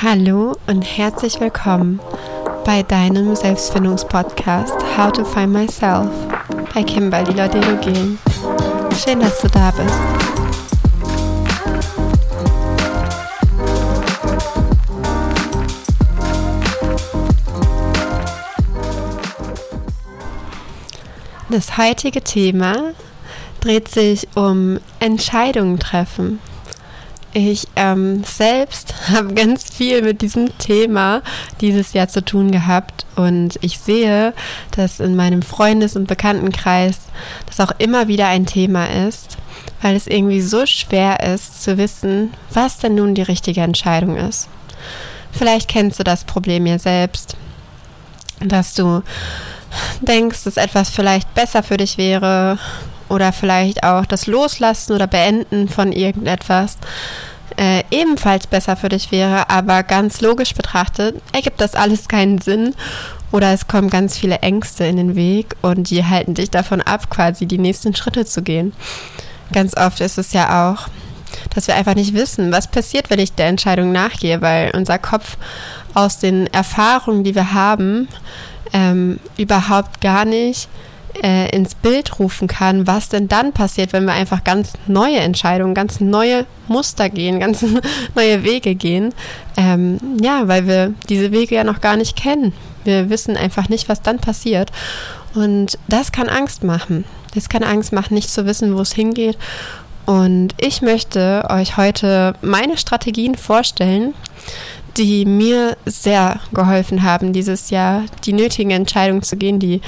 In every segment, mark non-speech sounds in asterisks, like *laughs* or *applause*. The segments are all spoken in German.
Hallo und herzlich willkommen bei deinem Selbstfindungspodcast How to Find Myself bei Kimberly Laudelogen. Schön, dass du da bist. Das heutige Thema dreht sich um Entscheidungen treffen. Ich ähm, selbst *laughs* habe ganz viel mit diesem Thema dieses Jahr zu tun gehabt und ich sehe, dass in meinem Freundes- und Bekanntenkreis das auch immer wieder ein Thema ist, weil es irgendwie so schwer ist zu wissen, was denn nun die richtige Entscheidung ist. Vielleicht kennst du das Problem ja selbst, dass du denkst, dass etwas vielleicht besser für dich wäre oder vielleicht auch das Loslassen oder Beenden von irgendetwas äh, ebenfalls besser für dich wäre, aber ganz logisch betrachtet ergibt das alles keinen Sinn oder es kommen ganz viele Ängste in den Weg und die halten dich davon ab, quasi die nächsten Schritte zu gehen. Ganz oft ist es ja auch, dass wir einfach nicht wissen, was passiert, wenn ich der Entscheidung nachgehe, weil unser Kopf aus den Erfahrungen, die wir haben, ähm, überhaupt gar nicht äh, ins Bild rufen kann, was denn dann passiert, wenn wir einfach ganz neue Entscheidungen, ganz neue Muster gehen, *laughs* ganz neue Wege gehen. Ähm, ja, weil wir diese Wege ja noch gar nicht kennen. Wir wissen einfach nicht, was dann passiert. Und das kann Angst machen. Das kann Angst machen, nicht zu wissen, wo es hingeht. Und ich möchte euch heute meine Strategien vorstellen, die mir sehr geholfen haben, dieses Jahr die nötigen Entscheidungen zu gehen, die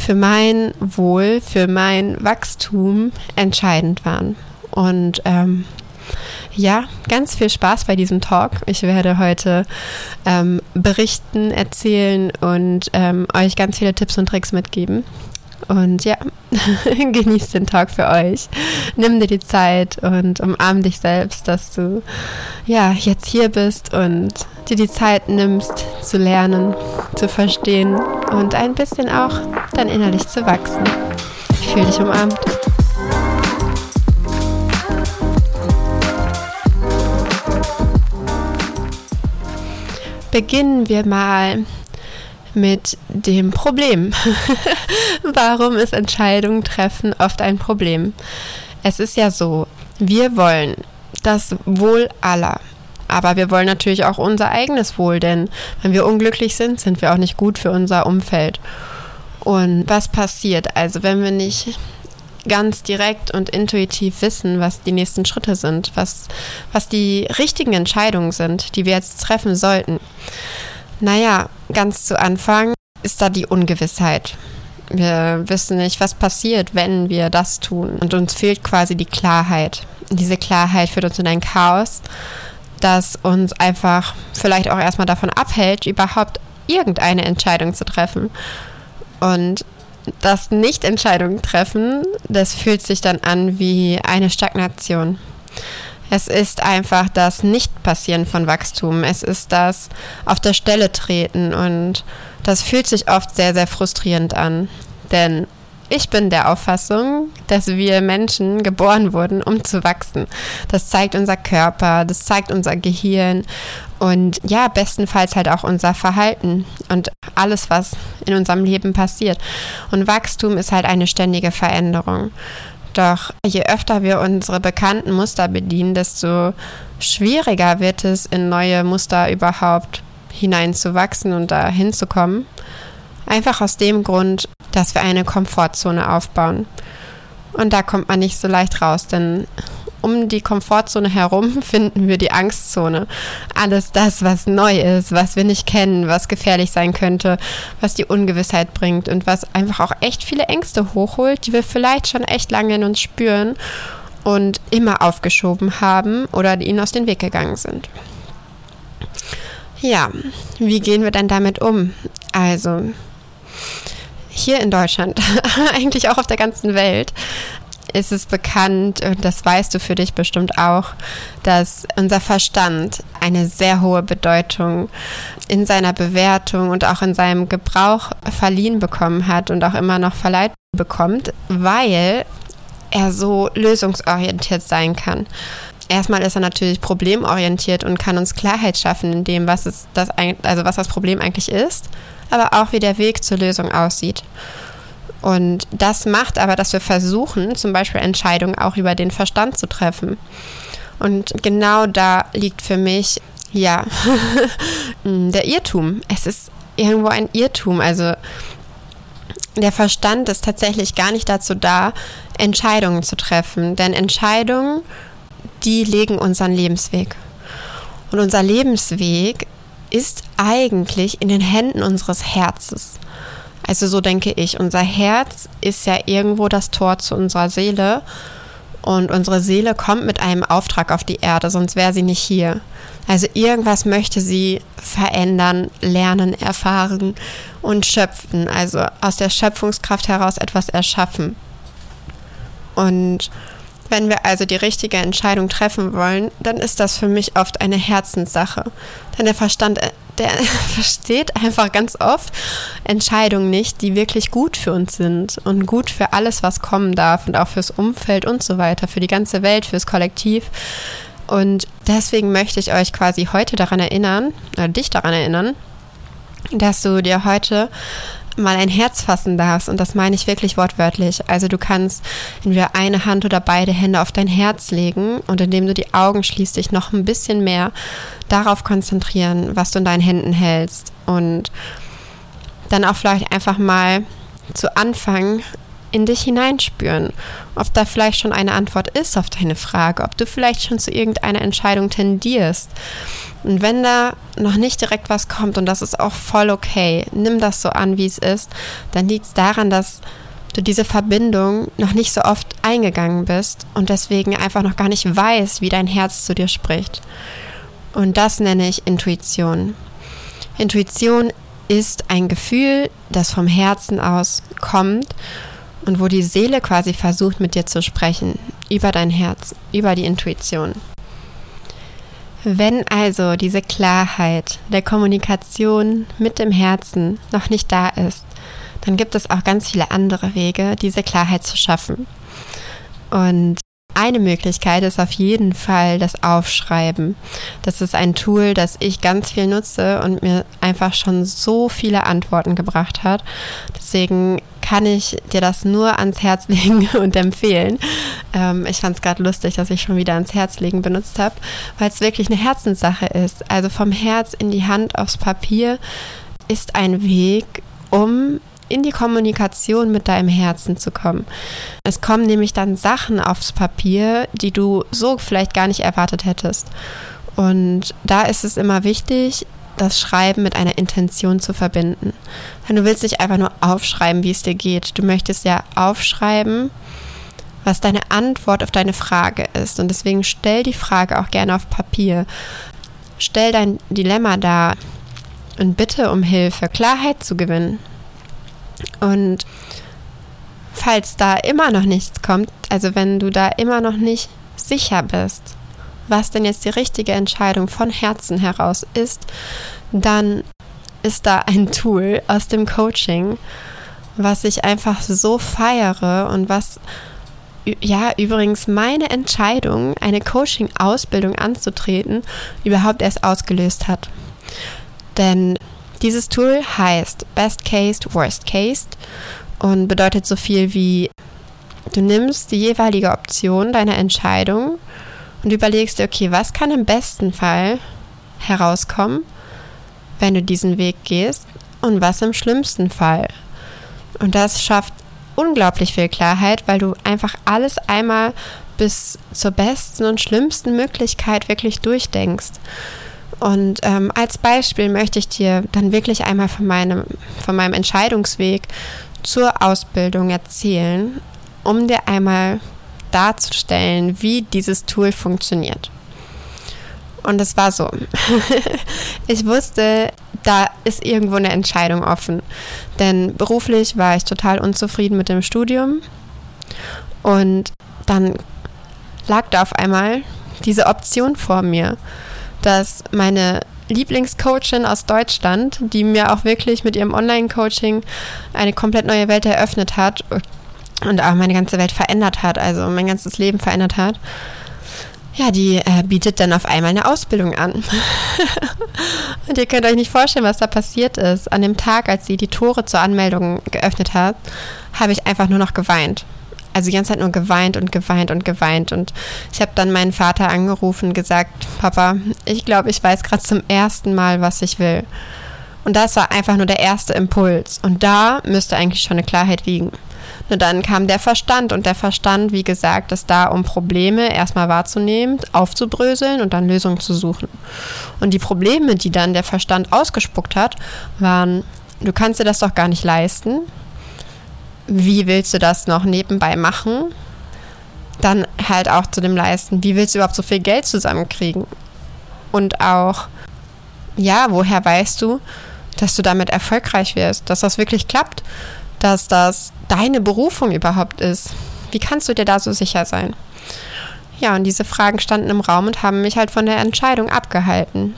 für mein Wohl, für mein Wachstum entscheidend waren. Und ähm, ja, ganz viel Spaß bei diesem Talk. Ich werde heute ähm, berichten, erzählen und ähm, euch ganz viele Tipps und Tricks mitgeben. Und ja, *laughs* genieß den Tag für euch. Nimm dir die Zeit und umarm dich selbst, dass du ja jetzt hier bist und dir die Zeit nimmst zu lernen, zu verstehen und ein bisschen auch dann innerlich zu wachsen. Ich fühle dich umarmt. Beginnen wir mal mit dem Problem. *laughs* Warum ist Entscheidungen treffen oft ein Problem? Es ist ja so, wir wollen das Wohl aller. Aber wir wollen natürlich auch unser eigenes Wohl, denn wenn wir unglücklich sind, sind wir auch nicht gut für unser Umfeld. Und was passiert? Also wenn wir nicht ganz direkt und intuitiv wissen, was die nächsten Schritte sind, was, was die richtigen Entscheidungen sind, die wir jetzt treffen sollten, naja, ganz zu Anfang ist da die Ungewissheit. Wir wissen nicht, was passiert, wenn wir das tun. Und uns fehlt quasi die Klarheit. Diese Klarheit führt uns in ein Chaos, das uns einfach vielleicht auch erstmal davon abhält, überhaupt irgendeine Entscheidung zu treffen. Und das Nicht-Entscheidung treffen, das fühlt sich dann an wie eine Stagnation. Es ist einfach das Nicht-Passieren von Wachstum. Es ist das auf der Stelle treten und das fühlt sich oft sehr, sehr frustrierend an. Denn ich bin der Auffassung, dass wir Menschen geboren wurden, um zu wachsen. Das zeigt unser Körper, das zeigt unser Gehirn und ja, bestenfalls halt auch unser Verhalten und alles, was in unserem Leben passiert. Und Wachstum ist halt eine ständige Veränderung. Doch je öfter wir unsere bekannten Muster bedienen, desto schwieriger wird es, in neue Muster überhaupt hineinzuwachsen und da hinzukommen. Einfach aus dem Grund, dass wir eine Komfortzone aufbauen. Und da kommt man nicht so leicht raus, denn um die Komfortzone herum *laughs* finden wir die Angstzone. Alles das, was neu ist, was wir nicht kennen, was gefährlich sein könnte, was die Ungewissheit bringt und was einfach auch echt viele Ängste hochholt, die wir vielleicht schon echt lange in uns spüren und immer aufgeschoben haben oder ihnen aus dem Weg gegangen sind. Ja, wie gehen wir denn damit um? Also, hier in Deutschland, *laughs* eigentlich auch auf der ganzen Welt, ist es bekannt, und das weißt du für dich bestimmt auch, dass unser Verstand eine sehr hohe Bedeutung in seiner Bewertung und auch in seinem Gebrauch verliehen bekommen hat und auch immer noch verleiht bekommt, weil er so lösungsorientiert sein kann. erstmal ist er natürlich problemorientiert und kann uns Klarheit schaffen in dem, was es das also was das Problem eigentlich ist, aber auch wie der Weg zur Lösung aussieht. Und das macht aber, dass wir versuchen, zum Beispiel Entscheidungen auch über den Verstand zu treffen. Und genau da liegt für mich, ja, *laughs* der Irrtum. Es ist irgendwo ein Irrtum. Also der Verstand ist tatsächlich gar nicht dazu da, Entscheidungen zu treffen. Denn Entscheidungen, die legen unseren Lebensweg. Und unser Lebensweg ist eigentlich in den Händen unseres Herzens. Also so denke ich, unser Herz ist ja irgendwo das Tor zu unserer Seele und unsere Seele kommt mit einem Auftrag auf die Erde, sonst wäre sie nicht hier. Also irgendwas möchte sie verändern, lernen, erfahren und schöpfen, also aus der Schöpfungskraft heraus etwas erschaffen. Und wenn wir also die richtige Entscheidung treffen wollen, dann ist das für mich oft eine Herzenssache. Denn der Verstand, äh, der *laughs* versteht einfach ganz oft Entscheidungen nicht, die wirklich gut für uns sind und gut für alles, was kommen darf und auch fürs Umfeld und so weiter, für die ganze Welt, fürs Kollektiv. Und deswegen möchte ich euch quasi heute daran erinnern, oder dich daran erinnern, dass du dir heute mal ein Herz fassen darfst. Und das meine ich wirklich wortwörtlich. Also du kannst entweder eine Hand oder beide Hände auf dein Herz legen und indem du die Augen schließt, dich noch ein bisschen mehr darauf konzentrieren, was du in deinen Händen hältst. Und dann auch vielleicht einfach mal zu Anfang in dich hineinspüren, ob da vielleicht schon eine Antwort ist auf deine Frage, ob du vielleicht schon zu irgendeiner Entscheidung tendierst. Und wenn da noch nicht direkt was kommt, und das ist auch voll okay, nimm das so an, wie es ist, dann liegt es daran, dass du diese Verbindung noch nicht so oft eingegangen bist und deswegen einfach noch gar nicht weißt, wie dein Herz zu dir spricht. Und das nenne ich Intuition. Intuition ist ein Gefühl, das vom Herzen aus kommt und wo die Seele quasi versucht mit dir zu sprechen, über dein Herz, über die Intuition. Wenn also diese Klarheit der Kommunikation mit dem Herzen noch nicht da ist, dann gibt es auch ganz viele andere Wege, diese Klarheit zu schaffen. Und eine Möglichkeit ist auf jeden Fall das Aufschreiben. Das ist ein Tool, das ich ganz viel nutze und mir einfach schon so viele Antworten gebracht hat. Deswegen kann ich dir das nur ans Herz *laughs* legen und empfehlen. Ähm, ich fand es gerade lustig, dass ich schon wieder ans Herz legen benutzt habe, weil es wirklich eine Herzenssache ist. Also vom Herz in die Hand aufs Papier ist ein Weg, um in die Kommunikation mit deinem Herzen zu kommen. Es kommen nämlich dann Sachen aufs Papier, die du so vielleicht gar nicht erwartet hättest. Und da ist es immer wichtig, das Schreiben mit einer Intention zu verbinden. Denn du willst nicht einfach nur aufschreiben, wie es dir geht. Du möchtest ja aufschreiben, was deine Antwort auf deine Frage ist. Und deswegen stell die Frage auch gerne auf Papier. Stell dein Dilemma dar und bitte um Hilfe, Klarheit zu gewinnen. Und falls da immer noch nichts kommt, also wenn du da immer noch nicht sicher bist, was denn jetzt die richtige Entscheidung von Herzen heraus ist, dann ist da ein Tool aus dem Coaching, was ich einfach so feiere und was ja übrigens meine Entscheidung, eine Coaching-Ausbildung anzutreten, überhaupt erst ausgelöst hat. Denn dieses Tool heißt Best Case, Worst Case und bedeutet so viel wie du nimmst die jeweilige Option deiner Entscheidung und überlegst dir, okay, was kann im besten Fall herauskommen, wenn du diesen Weg gehst und was im schlimmsten Fall. Und das schafft unglaublich viel Klarheit, weil du einfach alles einmal bis zur besten und schlimmsten Möglichkeit wirklich durchdenkst. Und ähm, als Beispiel möchte ich dir dann wirklich einmal von meinem, von meinem Entscheidungsweg zur Ausbildung erzählen, um dir einmal darzustellen, wie dieses Tool funktioniert. Und es war so. *laughs* ich wusste, da ist irgendwo eine Entscheidung offen. Denn beruflich war ich total unzufrieden mit dem Studium. Und dann lag da auf einmal diese Option vor mir dass meine Lieblingscoachin aus Deutschland, die mir auch wirklich mit ihrem Online-Coaching eine komplett neue Welt eröffnet hat und auch meine ganze Welt verändert hat, also mein ganzes Leben verändert hat, ja, die äh, bietet dann auf einmal eine Ausbildung an. *laughs* und ihr könnt euch nicht vorstellen, was da passiert ist. An dem Tag, als sie die Tore zur Anmeldung geöffnet hat, habe ich einfach nur noch geweint. Also die ganze Zeit nur geweint und geweint und geweint. Und ich habe dann meinen Vater angerufen und gesagt, Papa, ich glaube, ich weiß gerade zum ersten Mal, was ich will. Und das war einfach nur der erste Impuls. Und da müsste eigentlich schon eine Klarheit liegen. Nur dann kam der Verstand und der Verstand, wie gesagt, ist da, um Probleme erstmal wahrzunehmen, aufzubröseln und dann Lösungen zu suchen. Und die Probleme, die dann der Verstand ausgespuckt hat, waren, du kannst dir das doch gar nicht leisten. Wie willst du das noch nebenbei machen? Dann halt auch zu dem Leisten, wie willst du überhaupt so viel Geld zusammenkriegen? Und auch, ja, woher weißt du, dass du damit erfolgreich wirst, dass das wirklich klappt? Dass das deine Berufung überhaupt ist. Wie kannst du dir da so sicher sein? Ja, und diese Fragen standen im Raum und haben mich halt von der Entscheidung abgehalten.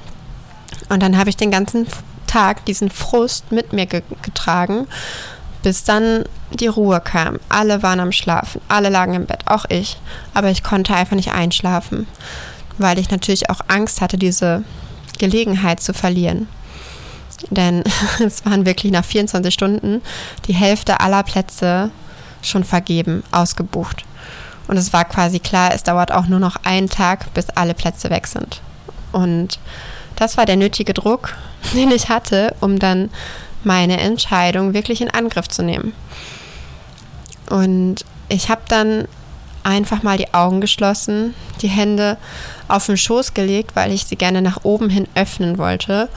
Und dann habe ich den ganzen Tag diesen Frust mit mir ge getragen, bis dann die Ruhe kam. Alle waren am Schlafen, alle lagen im Bett, auch ich. Aber ich konnte einfach nicht einschlafen, weil ich natürlich auch Angst hatte, diese Gelegenheit zu verlieren. Denn *laughs* es waren wirklich nach 24 Stunden die Hälfte aller Plätze schon vergeben, ausgebucht. Und es war quasi klar, es dauert auch nur noch einen Tag, bis alle Plätze weg sind. Und das war der nötige Druck, *laughs* den ich hatte, um dann meine Entscheidung wirklich in Angriff zu nehmen. Und ich habe dann einfach mal die Augen geschlossen, die Hände auf den Schoß gelegt, weil ich sie gerne nach oben hin öffnen wollte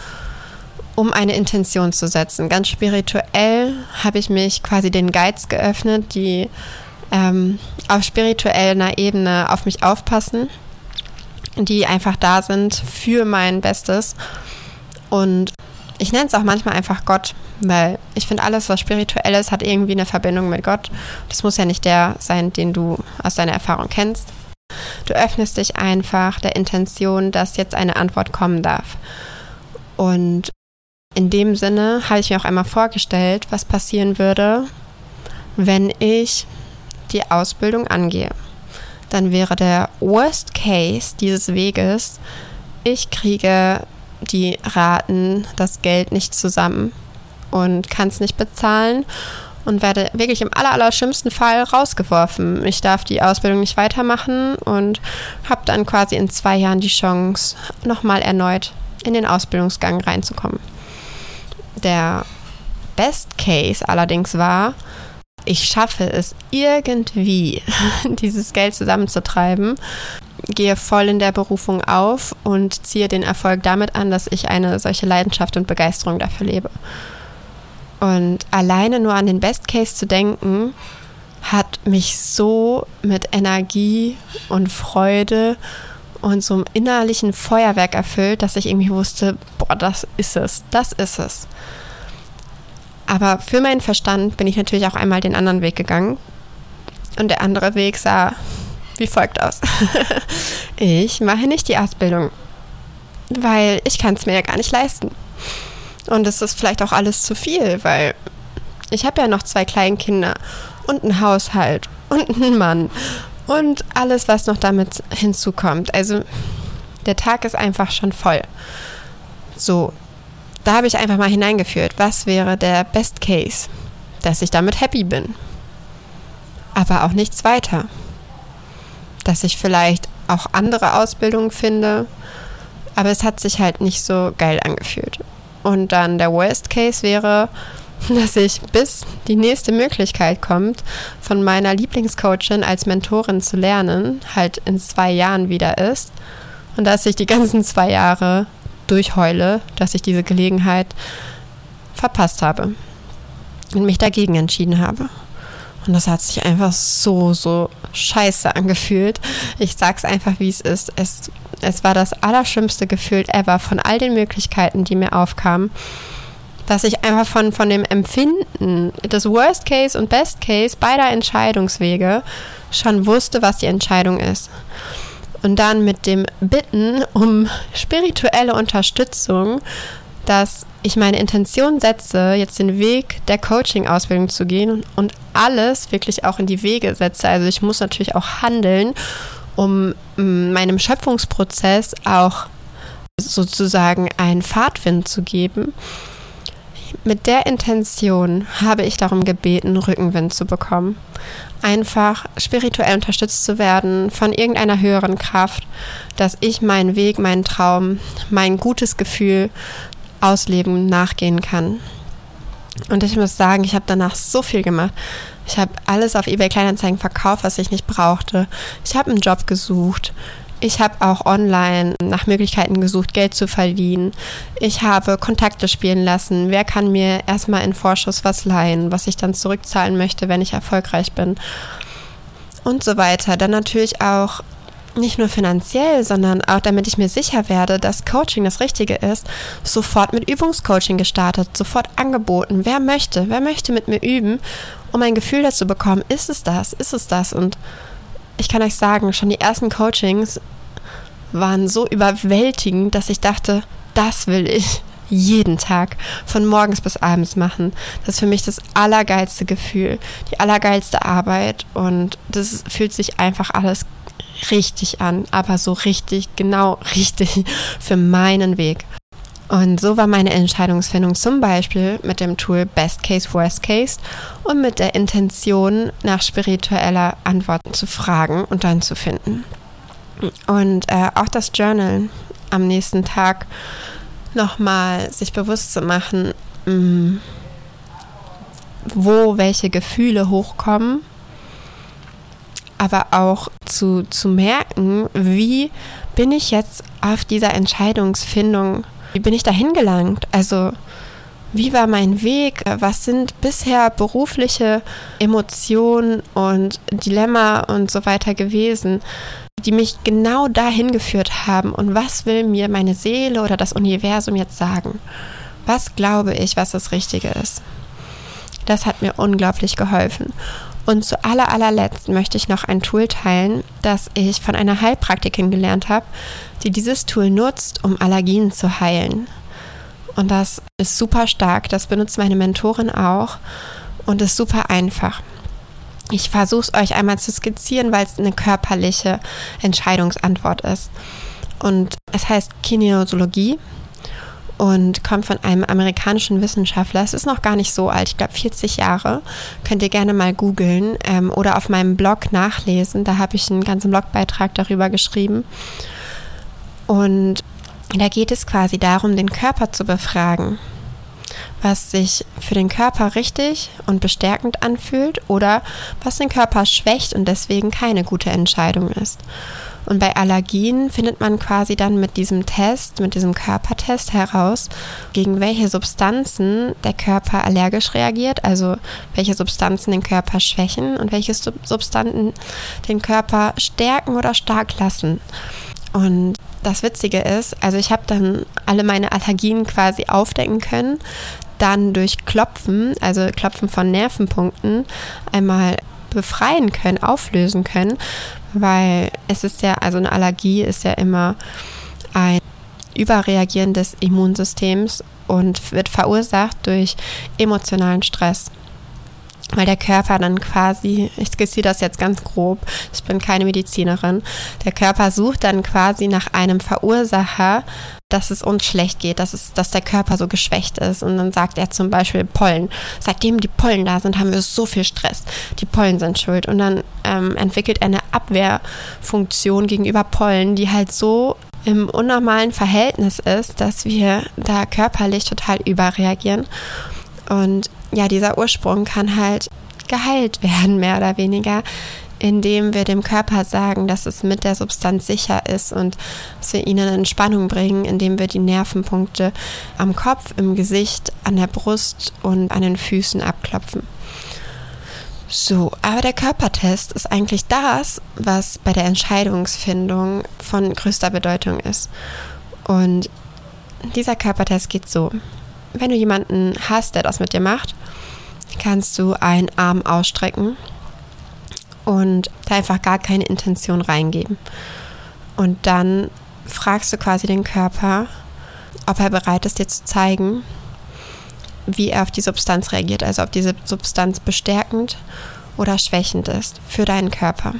um eine Intention zu setzen. Ganz spirituell habe ich mich quasi den Guides geöffnet, die ähm, auf spiritueller Ebene auf mich aufpassen, die einfach da sind für mein Bestes. Und ich nenne es auch manchmal einfach Gott, weil ich finde, alles, was spirituell ist, hat irgendwie eine Verbindung mit Gott. Das muss ja nicht der sein, den du aus deiner Erfahrung kennst. Du öffnest dich einfach der Intention, dass jetzt eine Antwort kommen darf. Und in dem Sinne habe ich mir auch einmal vorgestellt, was passieren würde, wenn ich die Ausbildung angehe. Dann wäre der Worst Case dieses Weges, ich kriege die Raten, das Geld nicht zusammen und kann es nicht bezahlen und werde wirklich im aller, aller schlimmsten Fall rausgeworfen. Ich darf die Ausbildung nicht weitermachen und habe dann quasi in zwei Jahren die Chance, nochmal erneut in den Ausbildungsgang reinzukommen. Der Best Case allerdings war, ich schaffe es irgendwie, *laughs* dieses Geld zusammenzutreiben, gehe voll in der Berufung auf und ziehe den Erfolg damit an, dass ich eine solche Leidenschaft und Begeisterung dafür lebe. Und alleine nur an den Best Case zu denken, hat mich so mit Energie und Freude und so einem innerlichen Feuerwerk erfüllt, dass ich irgendwie wusste, boah, das ist es, das ist es. Aber für meinen Verstand bin ich natürlich auch einmal den anderen Weg gegangen. Und der andere Weg sah wie folgt aus. *laughs* ich mache nicht die Ausbildung, weil ich kann es mir ja gar nicht leisten. Und es ist vielleicht auch alles zu viel, weil ich habe ja noch zwei Kleinkinder und einen Haushalt und einen Mann und alles, was noch damit hinzukommt. Also der Tag ist einfach schon voll. So, da habe ich einfach mal hineingeführt, was wäre der Best Case, dass ich damit happy bin. Aber auch nichts weiter. Dass ich vielleicht auch andere Ausbildungen finde, aber es hat sich halt nicht so geil angefühlt. Und dann der Worst Case wäre, dass ich bis die nächste Möglichkeit kommt, von meiner Lieblingscoachin als Mentorin zu lernen, halt in zwei Jahren wieder ist. Und dass ich die ganzen zwei Jahre durchheule, dass ich diese Gelegenheit verpasst habe und mich dagegen entschieden habe. Und das hat sich einfach so, so scheiße angefühlt. Ich sag's einfach, wie es ist. Es, war das allerschlimmste Gefühl ever von all den Möglichkeiten, die mir aufkamen dass ich einfach von, von dem Empfinden des Worst Case und Best Case beider Entscheidungswege schon wusste, was die Entscheidung ist. Und dann mit dem Bitten um spirituelle Unterstützung, dass ich meine Intention setze, jetzt den Weg der Coaching-Ausbildung zu gehen und alles wirklich auch in die Wege setze. Also ich muss natürlich auch handeln um mm, meinem Schöpfungsprozess auch sozusagen einen Fahrtwind zu geben. Mit der Intention habe ich darum gebeten, Rückenwind zu bekommen. Einfach spirituell unterstützt zu werden von irgendeiner höheren Kraft, dass ich meinen Weg, meinen Traum, mein gutes Gefühl ausleben, nachgehen kann. Und ich muss sagen, ich habe danach so viel gemacht. Ich habe alles auf eBay Kleinanzeigen verkauft, was ich nicht brauchte. Ich habe einen Job gesucht. Ich habe auch online nach Möglichkeiten gesucht, Geld zu verdienen. Ich habe Kontakte spielen lassen. Wer kann mir erstmal in Vorschuss was leihen, was ich dann zurückzahlen möchte, wenn ich erfolgreich bin? Und so weiter. Dann natürlich auch nicht nur finanziell, sondern auch damit ich mir sicher werde, dass Coaching das Richtige ist, sofort mit Übungscoaching gestartet, sofort angeboten. Wer möchte, wer möchte mit mir üben, um ein Gefühl dazu bekommen, ist es das, ist es das? Und ich kann euch sagen, schon die ersten Coachings waren so überwältigend, dass ich dachte, das will ich jeden Tag von morgens bis abends machen. Das ist für mich das allergeilste Gefühl, die allergeilste Arbeit und das fühlt sich einfach alles richtig an, aber so richtig, genau richtig für meinen Weg. Und so war meine Entscheidungsfindung zum Beispiel mit dem Tool Best Case, Worst Case und mit der Intention, nach spiritueller Antworten zu fragen und dann zu finden. Und äh, auch das Journal am nächsten Tag nochmal sich bewusst zu machen, mh, mm, wo welche Gefühle hochkommen, aber auch zu, zu merken, wie bin ich jetzt auf dieser Entscheidungsfindung wie bin ich dahin gelangt? Also, wie war mein Weg? Was sind bisher berufliche Emotionen und Dilemma und so weiter gewesen, die mich genau dahin geführt haben? Und was will mir meine Seele oder das Universum jetzt sagen? Was glaube ich, was das Richtige ist? Das hat mir unglaublich geholfen. Und zu aller allerletzt möchte ich noch ein Tool teilen, das ich von einer Heilpraktikerin gelernt habe, die dieses Tool nutzt, um Allergien zu heilen. Und das ist super stark, das benutzt meine Mentorin auch und ist super einfach. Ich versuche es euch einmal zu skizzieren, weil es eine körperliche Entscheidungsantwort ist. Und es heißt Kinesiologie und kommt von einem amerikanischen Wissenschaftler. Es ist noch gar nicht so alt, ich glaube 40 Jahre. Könnt ihr gerne mal googeln ähm, oder auf meinem Blog nachlesen. Da habe ich einen ganzen Blogbeitrag darüber geschrieben. Und da geht es quasi darum, den Körper zu befragen, was sich für den Körper richtig und bestärkend anfühlt oder was den Körper schwächt und deswegen keine gute Entscheidung ist. Und bei Allergien findet man quasi dann mit diesem Test, mit diesem Körpertest heraus, gegen welche Substanzen der Körper allergisch reagiert, also welche Substanzen den Körper schwächen und welche Substanzen den Körper stärken oder stark lassen. Und das Witzige ist, also ich habe dann alle meine Allergien quasi aufdecken können, dann durch Klopfen, also Klopfen von Nervenpunkten, einmal befreien können, auflösen können, weil es ist ja, also eine Allergie ist ja immer ein Überreagieren des Immunsystems und wird verursacht durch emotionalen Stress. Weil der Körper dann quasi, ich skizziere das jetzt ganz grob, ich bin keine Medizinerin, der Körper sucht dann quasi nach einem Verursacher, dass es uns schlecht geht, dass, es, dass der Körper so geschwächt ist. Und dann sagt er zum Beispiel Pollen. Seitdem die Pollen da sind, haben wir so viel Stress. Die Pollen sind schuld. Und dann ähm, entwickelt er eine Abwehrfunktion gegenüber Pollen, die halt so im unnormalen Verhältnis ist, dass wir da körperlich total überreagieren. Und ja, dieser Ursprung kann halt geheilt werden, mehr oder weniger, indem wir dem Körper sagen, dass es mit der Substanz sicher ist und dass wir ihnen Entspannung bringen, indem wir die Nervenpunkte am Kopf, im Gesicht, an der Brust und an den Füßen abklopfen. So, aber der Körpertest ist eigentlich das, was bei der Entscheidungsfindung von größter Bedeutung ist. Und dieser Körpertest geht so wenn du jemanden hast, der das mit dir macht, kannst du einen Arm ausstrecken und da einfach gar keine Intention reingeben. Und dann fragst du quasi den Körper, ob er bereit ist, dir zu zeigen, wie er auf die Substanz reagiert, also ob diese Substanz bestärkend oder schwächend ist für deinen Körper.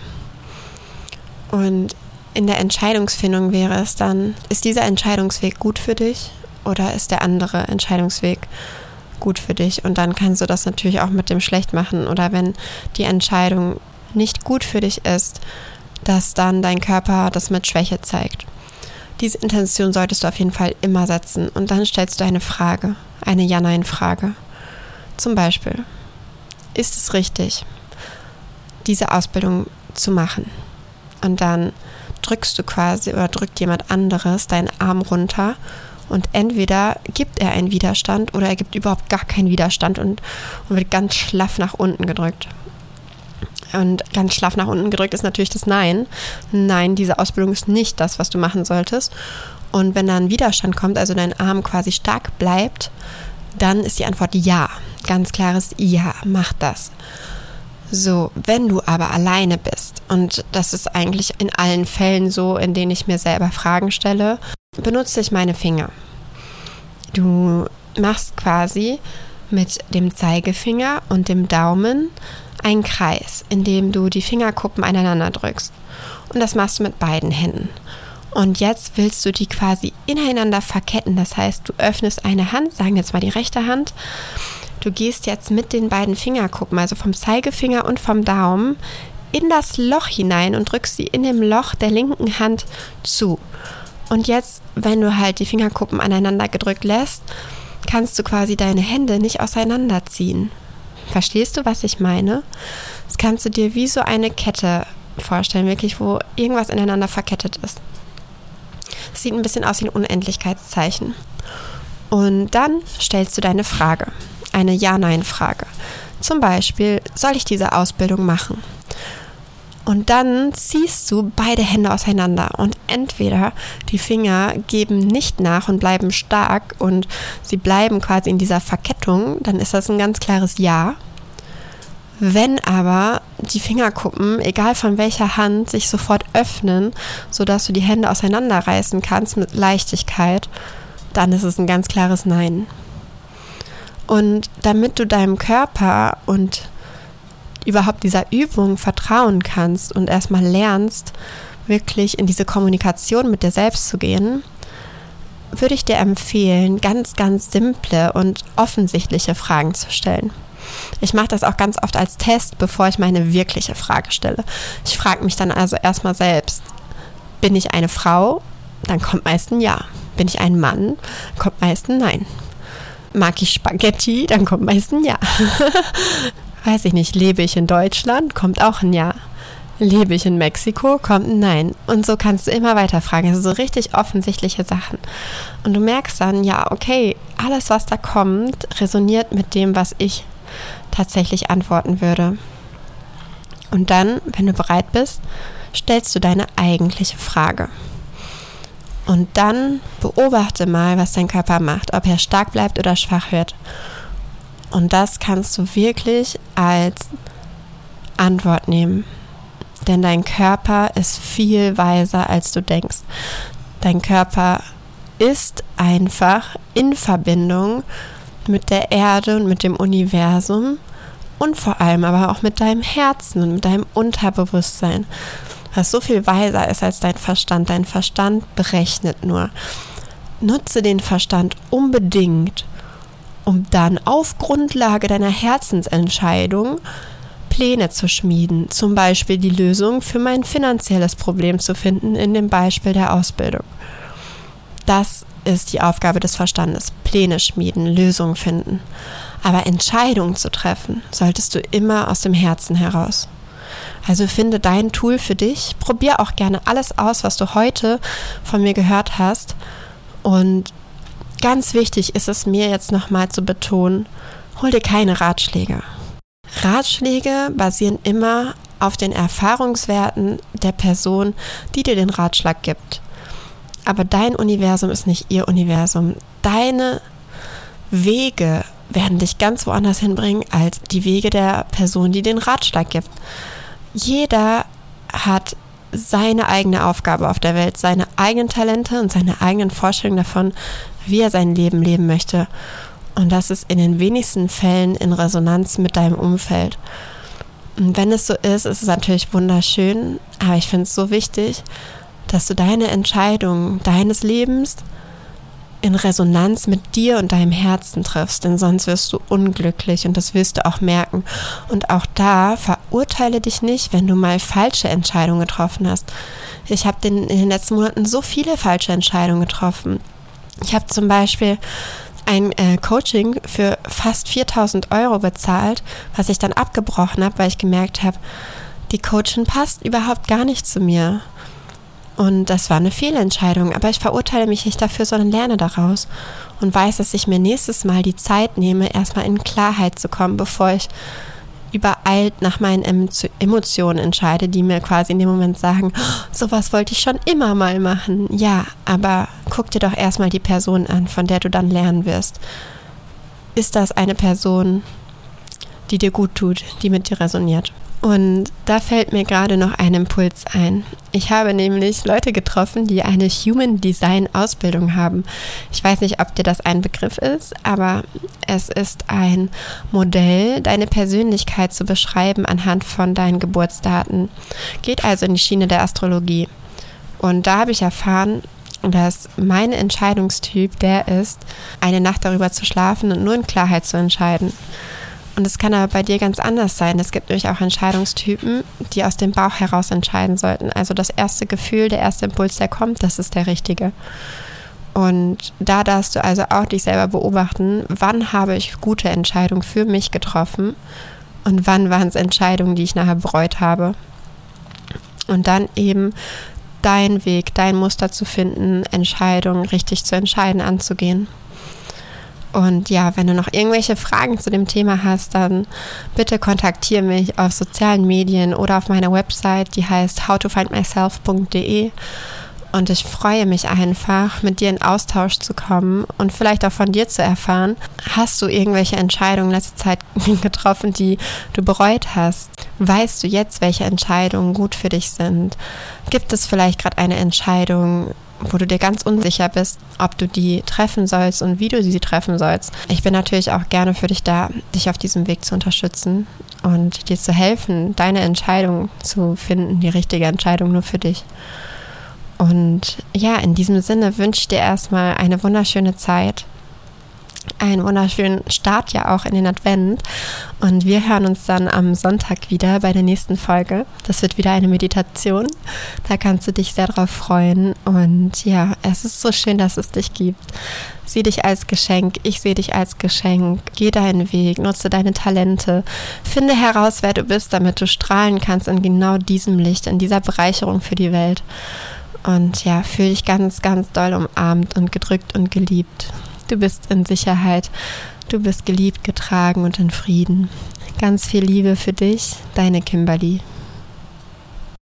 Und in der Entscheidungsfindung wäre es dann, ist dieser Entscheidungsweg gut für dich oder ist der andere Entscheidungsweg gut für dich? Und dann kannst du das natürlich auch mit dem schlecht machen. Oder wenn die Entscheidung nicht gut für dich ist, dass dann dein Körper das mit Schwäche zeigt. Diese Intention solltest du auf jeden Fall immer setzen und dann stellst du eine Frage, eine Ja-Nein-Frage. Zum Beispiel, ist es richtig, diese Ausbildung zu machen? Und dann drückst du quasi oder drückt jemand anderes deinen Arm runter und entweder gibt er einen Widerstand oder er gibt überhaupt gar keinen Widerstand und, und wird ganz schlaff nach unten gedrückt. Und ganz schlaff nach unten gedrückt ist natürlich das Nein. Nein, diese Ausbildung ist nicht das, was du machen solltest. Und wenn da ein Widerstand kommt, also dein Arm quasi stark bleibt, dann ist die Antwort Ja. Ganz klares Ja, mach das. So, wenn du aber alleine bist, und das ist eigentlich in allen Fällen so, in denen ich mir selber Fragen stelle, benutze ich meine Finger. Du machst quasi mit dem Zeigefinger und dem Daumen einen Kreis, in dem du die Fingerkuppen aneinander drückst. Und das machst du mit beiden Händen. Und jetzt willst du die quasi ineinander verketten. Das heißt, du öffnest eine Hand, sagen jetzt mal die rechte Hand. Du gehst jetzt mit den beiden Fingerkuppen, also vom Zeigefinger und vom Daumen, in das Loch hinein und drückst sie in dem Loch der linken Hand zu. Und jetzt, wenn du halt die Fingerkuppen aneinander gedrückt lässt, kannst du quasi deine Hände nicht auseinanderziehen. Verstehst du, was ich meine? Das kannst du dir wie so eine Kette vorstellen, wirklich, wo irgendwas ineinander verkettet ist. Es sieht ein bisschen aus wie ein Unendlichkeitszeichen. Und dann stellst du deine Frage, eine Ja-Nein-Frage. Zum Beispiel, soll ich diese Ausbildung machen? Und dann ziehst du beide Hände auseinander und entweder die Finger geben nicht nach und bleiben stark und sie bleiben quasi in dieser Verkettung, dann ist das ein ganz klares Ja. Wenn aber die Fingerkuppen, egal von welcher Hand, sich sofort öffnen, sodass du die Hände auseinanderreißen kannst mit Leichtigkeit, dann ist es ein ganz klares Nein. Und damit du deinem Körper und überhaupt dieser Übung vertrauen kannst und erstmal lernst, wirklich in diese Kommunikation mit dir selbst zu gehen, würde ich dir empfehlen, ganz, ganz simple und offensichtliche Fragen zu stellen. Ich mache das auch ganz oft als Test, bevor ich meine wirkliche Frage stelle. Ich frage mich dann also erstmal selbst, bin ich eine Frau? Dann kommt meist ein Ja. Bin ich ein Mann? Kommt meist ein Nein. Mag ich Spaghetti? Dann kommt meist ein Ja. *laughs* weiß ich nicht, lebe ich in Deutschland? Kommt auch ein Ja. Lebe ich in Mexiko? Kommt ein Nein. Und so kannst du immer weiter fragen. Also so richtig offensichtliche Sachen. Und du merkst dann, ja, okay, alles, was da kommt, resoniert mit dem, was ich tatsächlich antworten würde. Und dann, wenn du bereit bist, stellst du deine eigentliche Frage. Und dann beobachte mal, was dein Körper macht, ob er stark bleibt oder schwach wird. Und das kannst du wirklich als Antwort nehmen. Denn dein Körper ist viel weiser, als du denkst. Dein Körper ist einfach in Verbindung mit der Erde und mit dem Universum und vor allem aber auch mit deinem Herzen und mit deinem Unterbewusstsein, was so viel weiser ist als dein Verstand. Dein Verstand berechnet nur. Nutze den Verstand unbedingt um dann auf Grundlage deiner Herzensentscheidung Pläne zu schmieden, zum Beispiel die Lösung für mein finanzielles Problem zu finden in dem Beispiel der Ausbildung. Das ist die Aufgabe des Verstandes. Pläne schmieden, Lösungen finden. Aber Entscheidungen zu treffen, solltest du immer aus dem Herzen heraus. Also finde dein Tool für dich. Probier auch gerne alles aus, was du heute von mir gehört hast. Und Ganz wichtig ist es mir jetzt nochmal zu betonen, hol dir keine Ratschläge. Ratschläge basieren immer auf den Erfahrungswerten der Person, die dir den Ratschlag gibt. Aber dein Universum ist nicht ihr Universum. Deine Wege werden dich ganz woanders hinbringen als die Wege der Person, die den Ratschlag gibt. Jeder hat seine eigene Aufgabe auf der Welt, seine eigenen Talente und seine eigenen Vorstellungen davon, wie er sein Leben leben möchte. Und das ist in den wenigsten Fällen in Resonanz mit deinem Umfeld. Und wenn es so ist, ist es natürlich wunderschön, aber ich finde es so wichtig, dass du deine Entscheidung deines Lebens in Resonanz mit dir und deinem Herzen triffst, denn sonst wirst du unglücklich und das wirst du auch merken. Und auch da verurteile dich nicht, wenn du mal falsche Entscheidungen getroffen hast. Ich habe in den letzten Monaten so viele falsche Entscheidungen getroffen. Ich habe zum Beispiel ein äh, Coaching für fast 4000 Euro bezahlt, was ich dann abgebrochen habe, weil ich gemerkt habe, die Coachin passt überhaupt gar nicht zu mir. Und das war eine Fehlentscheidung, aber ich verurteile mich nicht dafür, sondern lerne daraus und weiß, dass ich mir nächstes Mal die Zeit nehme, erstmal in Klarheit zu kommen, bevor ich übereilt nach meinen Emotionen entscheide, die mir quasi in dem Moment sagen, oh, sowas wollte ich schon immer mal machen. Ja, aber guck dir doch erstmal die Person an, von der du dann lernen wirst. Ist das eine Person, die dir gut tut, die mit dir resoniert? Und da fällt mir gerade noch ein Impuls ein. Ich habe nämlich Leute getroffen, die eine Human Design Ausbildung haben. Ich weiß nicht, ob dir das ein Begriff ist, aber es ist ein Modell, deine Persönlichkeit zu beschreiben anhand von deinen Geburtsdaten. Geht also in die Schiene der Astrologie. Und da habe ich erfahren, dass mein Entscheidungstyp der ist, eine Nacht darüber zu schlafen und nur in Klarheit zu entscheiden. Und es kann aber bei dir ganz anders sein. Es gibt nämlich auch Entscheidungstypen, die aus dem Bauch heraus entscheiden sollten. Also das erste Gefühl, der erste Impuls, der kommt, das ist der richtige. Und da darfst du also auch dich selber beobachten, wann habe ich gute Entscheidungen für mich getroffen und wann waren es Entscheidungen, die ich nachher bereut habe. Und dann eben dein Weg, dein Muster zu finden, Entscheidungen richtig zu entscheiden, anzugehen. Und ja, wenn du noch irgendwelche Fragen zu dem Thema hast, dann bitte kontaktiere mich auf sozialen Medien oder auf meiner Website, die heißt howtofindmyself.de. Und ich freue mich einfach, mit dir in Austausch zu kommen und vielleicht auch von dir zu erfahren. Hast du irgendwelche Entscheidungen in letzter Zeit *laughs* getroffen, die du bereut hast? Weißt du jetzt, welche Entscheidungen gut für dich sind? Gibt es vielleicht gerade eine Entscheidung, wo du dir ganz unsicher bist, ob du die treffen sollst und wie du sie treffen sollst. Ich bin natürlich auch gerne für dich da, dich auf diesem Weg zu unterstützen und dir zu helfen, deine Entscheidung zu finden, die richtige Entscheidung nur für dich. Und ja, in diesem Sinne wünsche ich dir erstmal eine wunderschöne Zeit einen wunderschönen Start ja auch in den Advent. Und wir hören uns dann am Sonntag wieder bei der nächsten Folge. Das wird wieder eine Meditation. Da kannst du dich sehr drauf freuen. Und ja, es ist so schön, dass es dich gibt. Sieh dich als Geschenk, ich sehe dich als Geschenk. Geh deinen Weg, nutze deine Talente. Finde heraus, wer du bist, damit du strahlen kannst in genau diesem Licht, in dieser Bereicherung für die Welt. Und ja, fühle dich ganz, ganz doll umarmt und gedrückt und geliebt. Du bist in Sicherheit. Du bist geliebt, getragen und in Frieden. Ganz viel Liebe für dich, deine Kimberly.